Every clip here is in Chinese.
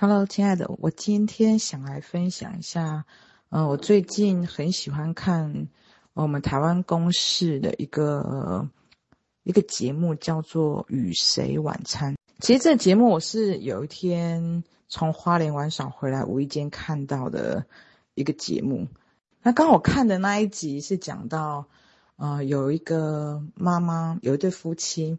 Hello，亲爱的，我今天想来分享一下，呃，我最近很喜欢看我们台湾公视的一个一个节目，叫做《与谁晚餐》。其实这节目我是有一天从花莲玩耍回来，无意间看到的一个节目。那刚好看的那一集是讲到，呃，有一个妈妈，有一对夫妻。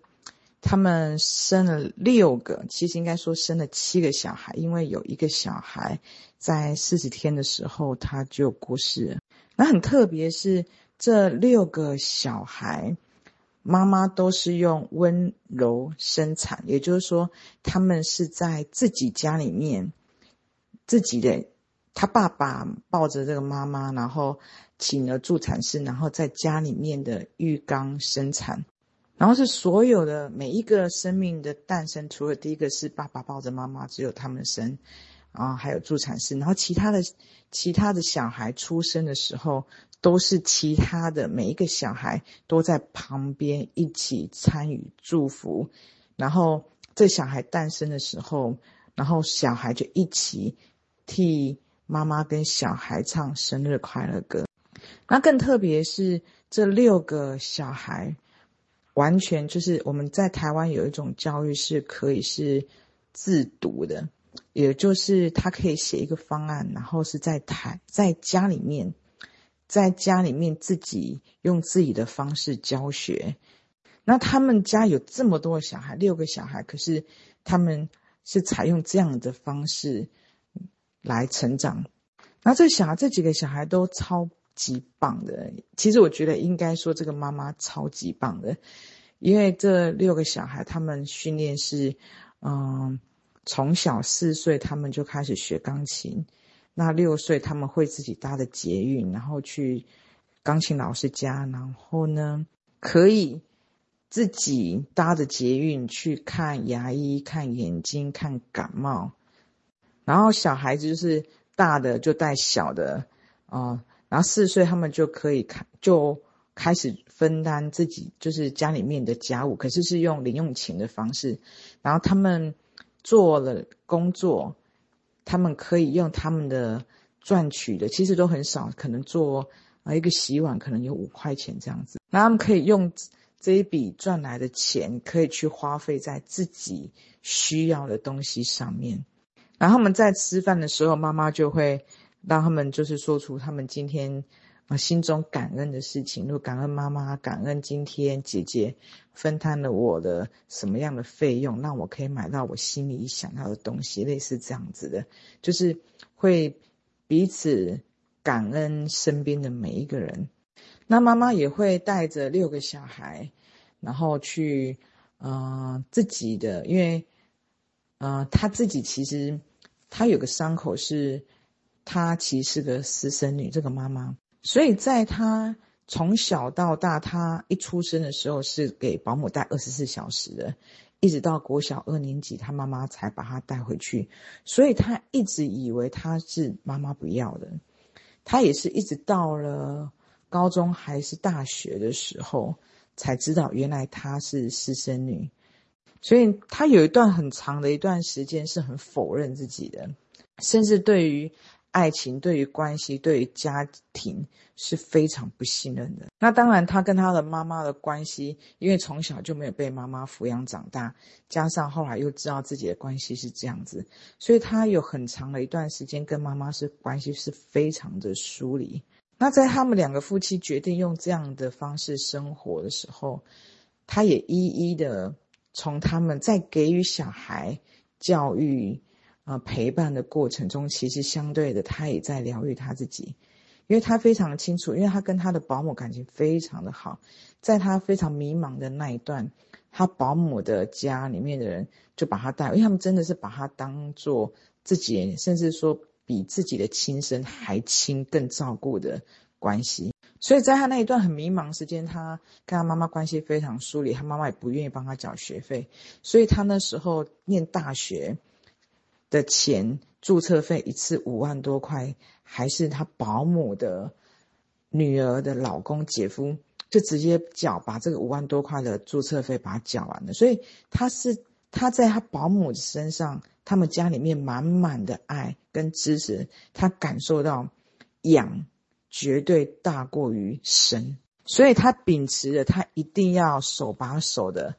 他们生了六个，其实应该说生了七个小孩，因为有一个小孩在四十天的时候他就过世了。那很特别是这六个小孩，妈妈都是用温柔生产，也就是说，他们是在自己家里面，自己的他爸爸抱着这个妈妈，然后请了助产士，然后在家里面的浴缸生产。然后是所有的每一个生命的诞生，除了第一个是爸爸抱着妈妈，只有他们生，啊，还有助产士。然后其他的其他的小孩出生的时候，都是其他的每一个小孩都在旁边一起参与祝福。然后这小孩诞生的时候，然后小孩就一起替妈妈跟小孩唱生日快乐歌。那更特别是这六个小孩。完全就是我们在台湾有一种教育是可以是自读的，也就是他可以写一个方案，然后是在台在家里面，在家里面自己用自己的方式教学。那他们家有这么多小孩，六个小孩，可是他们是采用这样的方式来成长。那这小孩这几个小孩都超。极棒的，其实我觉得应该说这个妈妈超级棒的，因为这六个小孩他们训练是，嗯，从小四岁他们就开始学钢琴，那六岁他们会自己搭的捷运，然后去钢琴老师家，然后呢可以自己搭着捷运去看牙医、看眼睛、看感冒，然后小孩子就是大的就带小的，啊、然后四岁，他们就可以开就开始分担自己就是家里面的家务，可是是用零用钱的方式。然后他们做了工作，他们可以用他们的赚取的，其实都很少，可能做啊一个洗碗可能有五块钱这样子。然后他们可以用这一笔赚来的钱，可以去花费在自己需要的东西上面。然后他们在吃饭的时候，妈妈就会。让他们就是说出他们今天啊心中感恩的事情，如果感恩妈妈，感恩今天姐姐分摊了我的什么样的费用，让我可以买到我心里想要的东西，类似这样子的，就是会彼此感恩身边的每一个人。那妈妈也会带着六个小孩，然后去呃自己的，因为呃他自己其实他有个伤口是。她其实是个私生女，这个妈妈，所以在她从小到大，她一出生的时候是给保姆带二十四小时的，一直到国小二年级，她妈妈才把她带回去，所以她一直以为她是妈妈不要的，她也是一直到了高中还是大学的时候，才知道原来她是私生女，所以她有一段很长的一段时间是很否认自己的，甚至对于。爱情对于关系，对于家庭是非常不信任的。那当然，他跟他的妈妈的关系，因为从小就没有被妈妈抚养长大，加上后来又知道自己的关系是这样子，所以他有很长的一段时间跟妈妈是关系是非常的疏离。那在他们两个夫妻决定用这样的方式生活的时候，他也一一的从他们在给予小孩教育。啊，陪伴的过程中，其实相对的，他也在疗愈他自己，因为他非常清楚，因为他跟他的保姆感情非常的好，在他非常迷茫的那一段，他保姆的家里面的人就把他带，因为他们真的是把他当做自己，甚至说比自己的亲生还亲，更照顾的关系。所以在他那一段很迷茫时间，他跟他妈妈关系非常疏离，他妈妈也不愿意帮他缴学费，所以他那时候念大学。的钱，注册费一次五万多块，还是他保姆的女儿的老公姐夫就直接缴，把这个五万多块的注册费把它缴完了。所以他是他在他保姆身上，他们家里面满满的爱跟支持，他感受到养绝对大过于生，所以他秉持着他一定要手把手的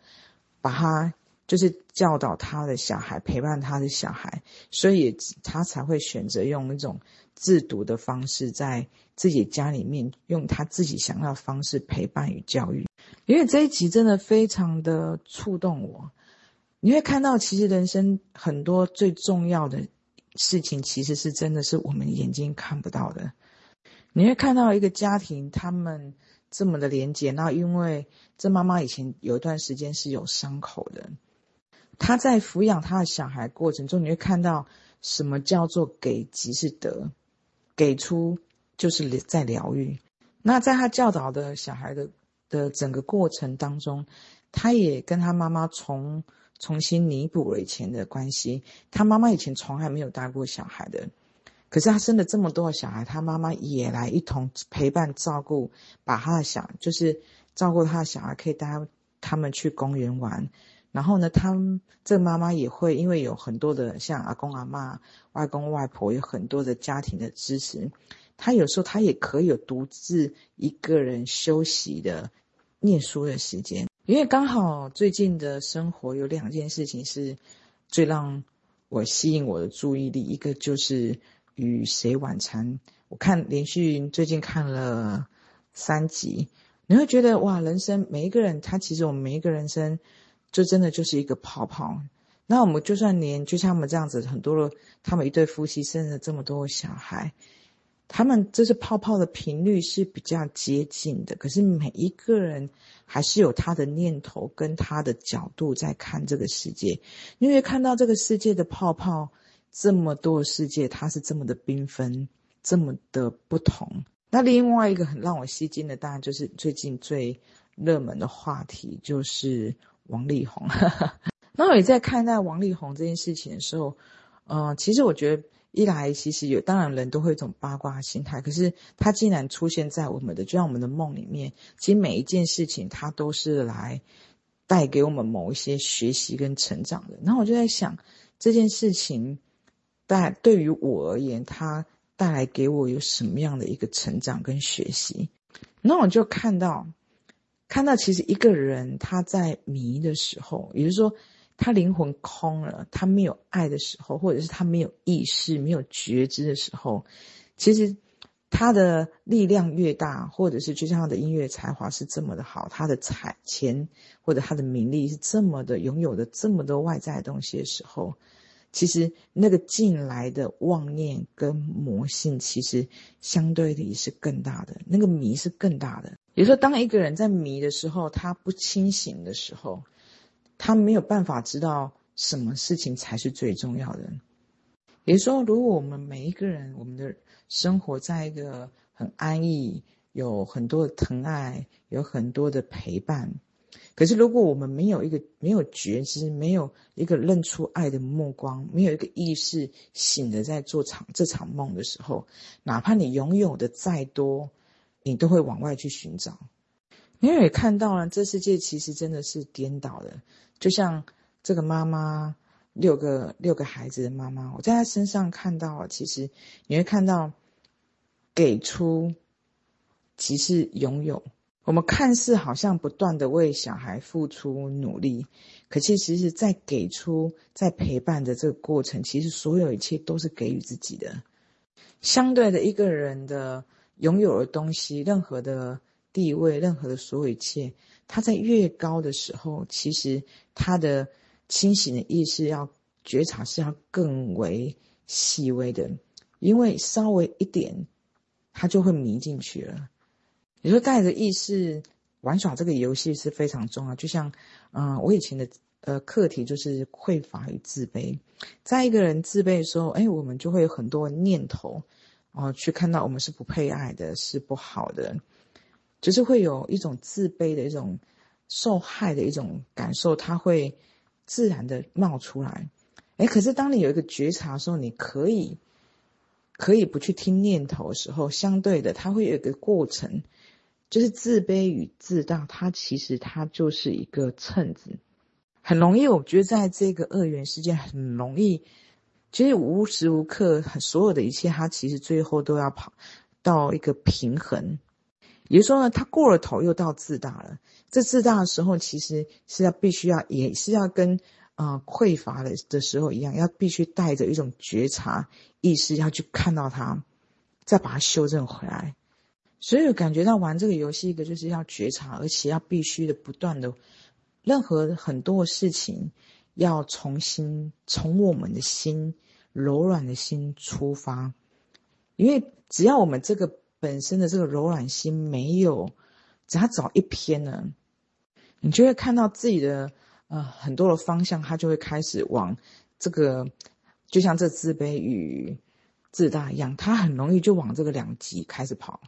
把他。就是教导他的小孩，陪伴他的小孩，所以他才会选择用那种自读的方式，在自己家里面用他自己想要的方式陪伴与教育。因为这一集真的非常的触动我，你会看到，其实人生很多最重要的事情，其实是真的是我们眼睛看不到的。你会看到一个家庭，他们这么的连结，那因为这妈妈以前有一段时间是有伤口的。他在抚养他的小孩过程中，你会看到什么叫做给即是得，给出就是在疗愈。那在他教导的小孩的的整个过程当中，他也跟他妈妈重重新弥补了以前的关系。他妈妈以前从来没有带过小孩的，可是他生了这么多的小孩，他妈妈也来一同陪伴照顾，把他的小就是照顾他的小孩，可以带他们去公园玩。然后呢，他们这妈妈也会因为有很多的像阿公阿嬷、外公外婆，有很多的家庭的支持，他有时候他也可以有独自一个人休息的念书的时间。因为刚好最近的生活有两件事情是最让我吸引我的注意力，一个就是《与谁晚餐》，我看连续最近看了三集，你会觉得哇，人生每一个人，他其实我们每一个人生。就真的就是一个泡泡。那我们就算连就像他们这样子，很多的他们一对夫妻生了这么多小孩，他们这是泡泡的频率是比较接近的。可是每一个人还是有他的念头跟他的角度在看这个世界。因为看到这个世界的泡泡这么多的世界，它是这么的缤纷，这么的不同。那另外一个很让我吸睛的，当然就是最近最热门的话题，就是。王力宏，那我也在看待王力宏这件事情的时候，呃，其实我觉得一来其实有，当然人都会一种八卦心态，可是他竟然出现在我们的，就像我们的梦里面，其实每一件事情他都是来带给我们某一些学习跟成长的。然后我就在想，这件事情带对于我而言，他带来给我有什么样的一个成长跟学习？那我就看到。看到其实一个人他在迷的时候，也就是说他灵魂空了，他没有爱的时候，或者是他没有意识、没有觉知的时候，其实他的力量越大，或者是就像他的音乐才华是这么的好，他的财钱或者他的名利是这么的拥有的这么多外在的东西的时候，其实那个进来的妄念跟魔性，其实相对的也是更大的，那个迷是更大的。比如说，当一个人在迷的时候，他不清醒的时候，他没有办法知道什么事情才是最重要的。也就是说，如果我们每一个人，我们的生活在一个很安逸，有很多的疼爱，有很多的陪伴，可是如果我们没有一个没有觉知，没有一个认出爱的目光，没有一个意识醒着在做场这场梦的时候，哪怕你拥有的再多。你都会往外去寻找，因为也看到了这世界其实真的是颠倒的，就像这个妈妈六个六个孩子的妈妈，我在她身上看到，其实你会看到给出即是拥有。我们看似好像不断的为小孩付出努力，可是其实在给出在陪伴的这个过程，其实所有一切都是给予自己的。相对的一个人的。拥有的东西，任何的地位，任何的所有一切，他在越高的时候，其实他的清醒的意识要觉察是要更为细微的，因为稍微一点，他就会迷进去了。你说带着意识玩耍这个游戏是非常重要，就像，嗯、我以前的呃课题就是匮乏与自卑，在一个人自卑的时候，哎，我们就会有很多念头。哦，去看到我们是不配爱的，是不好的，就是会有一种自卑的一种受害的一种感受，它会自然的冒出来。诶，可是当你有一个觉察的时候，你可以可以不去听念头的时候，相对的，它会有一个过程，就是自卑与自大，它其实它就是一个秤子，很容易，我觉得在这个二元世界很容易。其实无时无刻，所有的一切，它其实最后都要跑到一个平衡。也就是说呢，他过了头又到自大了。这自大的时候，其实是要必须要，也是要跟啊、呃、匮乏的的时候一样，要必须带着一种觉察意识，要去看到它，再把它修正回来。所以我感觉到玩这个游戏，一个就是要觉察，而且要必须的不断的，任何很多事情。要重新从我们的心柔软的心出发，因为只要我们这个本身的这个柔软心没有，只要找一偏呢，你就会看到自己的呃很多的方向，它就会开始往这个，就像这自卑与自大一样，它很容易就往这个两极开始跑。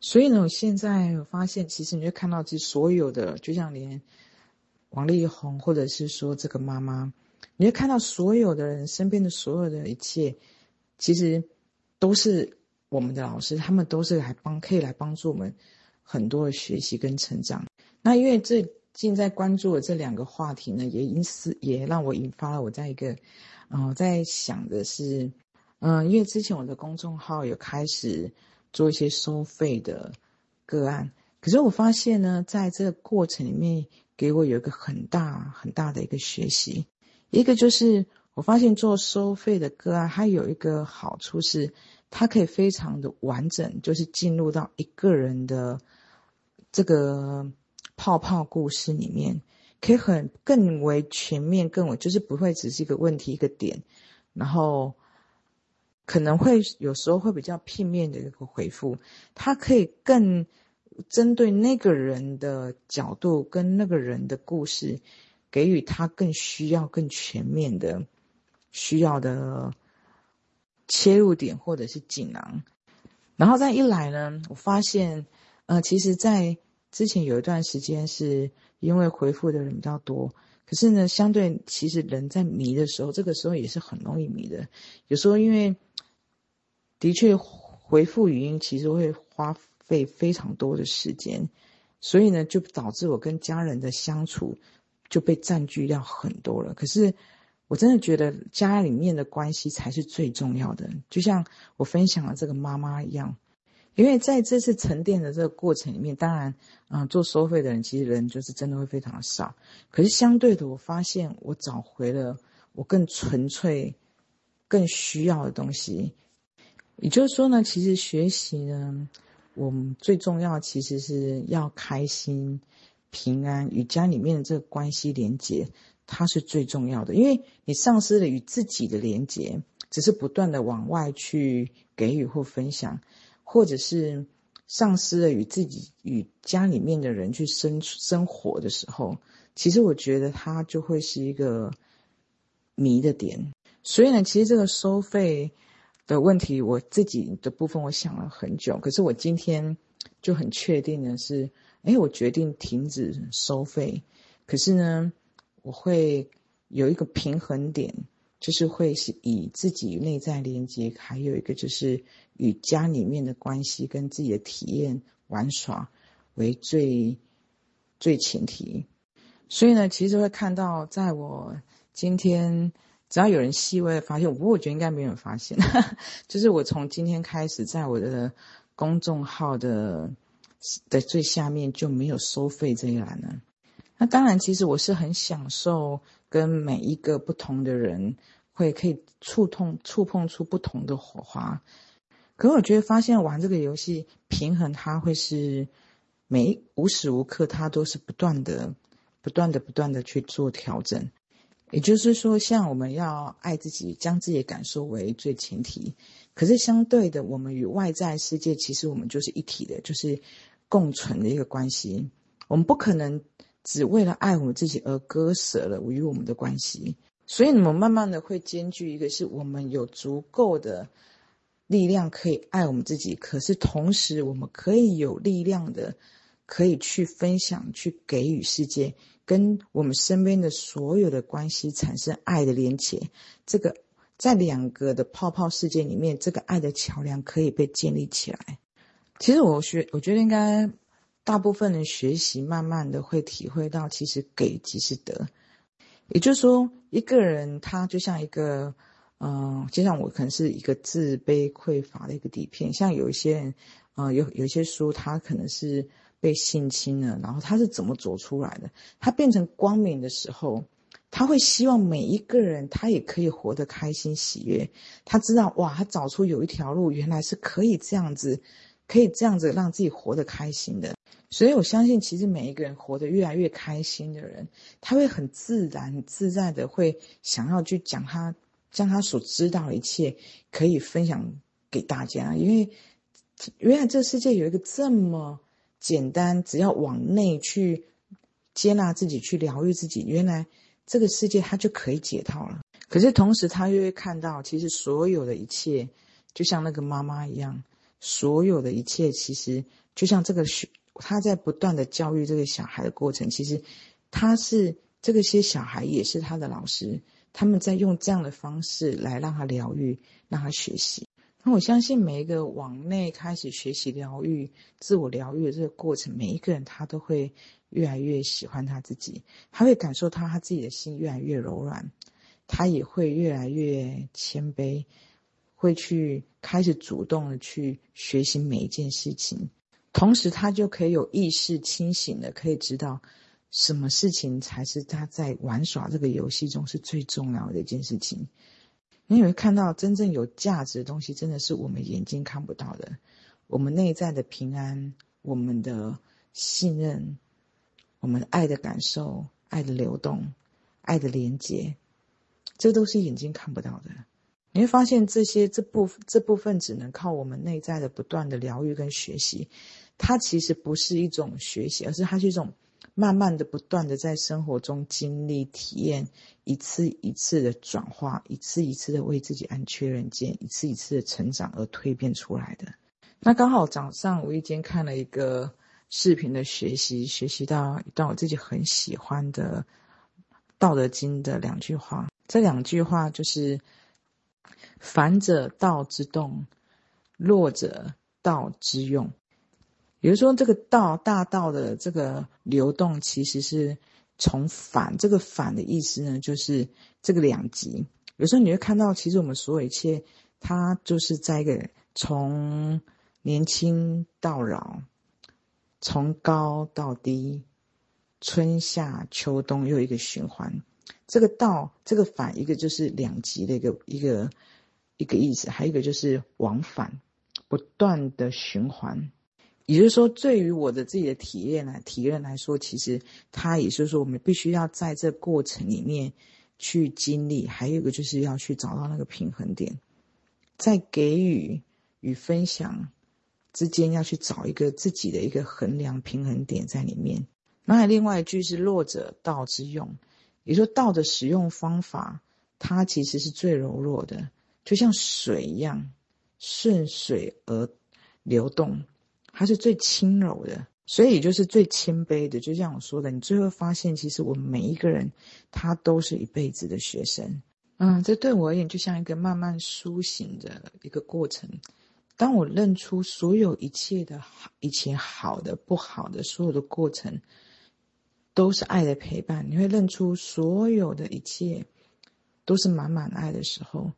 所以呢，我现在我发现，其实你会看到这所有的，就像连。王力宏，或者是说这个妈妈，你会看到所有的人身边的所有的一切，其实都是我们的老师，他们都是来帮，可以来帮助我们很多的学习跟成长。那因为最近在关注的这两个话题呢，也因此也让我引发了我在一个，嗯、呃，在想的是，嗯、因为之前我的公众号有开始做一些收费的个案，可是我发现呢，在这个过程里面。给我有一个很大很大的一个学习，一个就是我发现做收费的个案，它有一个好处是，它可以非常的完整，就是进入到一个人的这个泡泡故事里面，可以很更为全面，更为就是不会只是一个问题一个点，然后可能会有时候会比较片面的一个回复，它可以更。针对那个人的角度跟那个人的故事，给予他更需要、更全面的需要的切入点或者是锦囊。然后再一来呢，我发现，呃，其实，在之前有一段时间是因为回复的人比较多，可是呢，相对其实人在迷的时候，这个时候也是很容易迷的。有时候因为的确回复语音其实会花。费非常多的时间，所以呢，就导致我跟家人的相处就被占据掉很多了。可是，我真的觉得家里面的关系才是最重要的。就像我分享的这个妈妈一样，因为在这次沉淀的这个过程里面，当然，嗯、做收费的人其实人就是真的会非常少。可是相对的，我发现我找回了我更纯粹、更需要的东西。也就是说呢，其实学习呢。我们最重要其实是要开心、平安，与家里面的这个关系连接，它是最重要的。因为你丧失了与自己的连接，只是不断的往外去给予或分享，或者是丧失了与自己与家里面的人去生生活的时候，其实我觉得它就会是一个迷的点。所以呢，其实这个收费。的问题，我自己的部分我想了很久，可是我今天就很确定的是，哎，我决定停止收费。可是呢，我会有一个平衡点，就是会是以自己内在连接，还有一个就是与家里面的关系跟自己的体验玩耍为最最前提。所以呢，其实会看到，在我今天。只要有人细微的发现，不过我觉得应该没有人发现。就是我从今天开始，在我的公众号的的最下面就没有收费这一栏了。那当然，其实我是很享受跟每一个不同的人会可以触碰触碰出不同的火花。可我觉得发现玩这个游戏平衡，它会是每无时无刻它都是不断的、不断的、不断的去做调整。也就是说，像我们要爱自己，将自己的感受为最前提。可是相对的，我们与外在世界其实我们就是一体的，就是共存的一个关系。我们不可能只为了爱我们自己而割舍了与我们的关系。所以，我们慢慢的会兼具一个，是我们有足够的力量可以爱我们自己，可是同时我们可以有力量的，可以去分享，去给予世界。跟我们身边的所有的关系产生爱的连结，这个在两个的泡泡世界里面，这个爱的桥梁可以被建立起来。其实我学，我觉得应该大部分人学习，慢慢的会体会到，其实给即是得。也就是说，一个人他就像一个嗯、就像我可能是一个自卑匮乏的一个底片，像有一些人，嗯、有有一些书，他可能是被性侵了，然后他是怎么走出来的？他变成光明的时候，他会希望每一个人他也可以活得开心喜悦。他知道哇，他找出有一条路，原来是可以这样子，可以这样子让自己活得开心的。所以我相信，其实每一个人活得越来越开心的人，他会很自然、自在的会想要去讲他。将他所知道的一切可以分享给大家，因为原来这世界有一个这么简单，只要往内去接纳自己，去疗愈自己，原来这个世界它就可以解套了。可是同时，他又会看到，其实所有的一切，就像那个妈妈一样，所有的一切其实就像这个学，他在不断的教育这个小孩的过程，其实他是这个些小孩也是他的老师。他们在用这样的方式来让他疗愈，让他学习。那我相信每一个往内开始学习疗愈、自我疗愈的这个过程，每一个人他都会越来越喜欢他自己，他会感受到他自己的心越来越柔软，他也会越来越谦卑，会去开始主动的去学习每一件事情，同时他就可以有意识清醒的可以知道。什么事情才是他在玩耍这个游戏中是最重要的一件事情？你会看到真正有价值的东西，真的是我们眼睛看不到的。我们内在的平安，我们的信任，我们爱的感受，爱的流动，爱的连接，这都是眼睛看不到的。你会发现这些这部这部分只能靠我们内在的不断的疗愈跟学习。它其实不是一种学习，而是它是一种。慢慢的、不断的在生活中经历、体验，一次一次的转化，一次一次的为自己按确认键，一次一次的成长而蜕变出来的。那刚好早上无意间看了一个视频的学习，学习到一段我自己很喜欢的《道德经》的两句话。这两句话就是：“反者道之动，弱者道之用。”比如说，这个道大道的这个流动，其实是从反。这个反的意思呢，就是这个两极。有时候你会看到，其实我们所有一切，它就是在一个从年轻到老，从高到低，春夏秋冬又一个循环。这个道，这个反，一个就是两极的一个一个一个意思，还有一个就是往返，不断的循环。也就是说，对于我的自己的体验来体验来说，其实它也是说，我们必须要在这过程里面去经历。还有一个就是要去找到那个平衡点，在给予与分享之间要去找一个自己的一个衡量平衡点在里面。那还另外一句是“弱者道之用”，也就是，道的使用方法，它其实是最柔弱的，就像水一样，顺水而流动。它是最轻柔的，所以就是最谦卑的。就像我说的，你最后发现，其实我们每一个人，他都是一辈子的学生。嗯，这对我而言，就像一个慢慢苏醒的一个过程。当我认出所有一切的好，以前好的、不好的，所有的过程，都是爱的陪伴。你会认出所有的一切，都是满满爱的时候，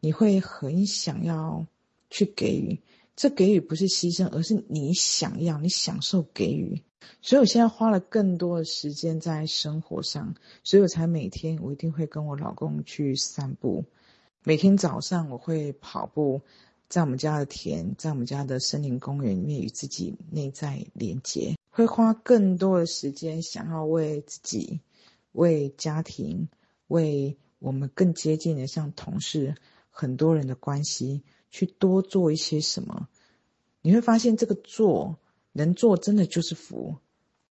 你会很想要去给予。这给予不是牺牲，而是你想要，你享受给予。所以我现在花了更多的时间在生活上，所以我才每天我一定会跟我老公去散步。每天早上我会跑步，在我们家的田，在我们家的森林公园里面与自己内在连接。会花更多的时间，想要为自己、为家庭、为我们更接近的像同事、很多人的关系。去多做一些什么，你会发现这个做能做真的就是福，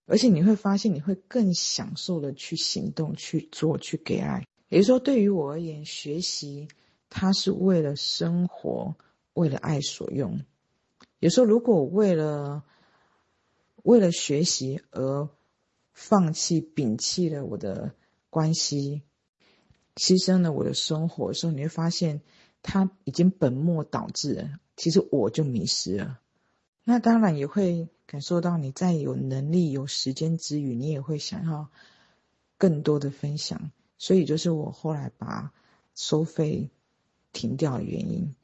而且你会发现你会更享受的去行动、去做、去给爱。也就是说，对于我而言，学习它是为了生活、为了爱所用。有时候，如果我为了为了学习而放弃、摒弃了我的关系，牺牲了我的生活的时候，你会发现。他已经本末倒置了，其实我就迷失了。那当然也会感受到，你在有能力、有时间之余，你也会想要更多的分享。所以就是我后来把收费停掉的原因。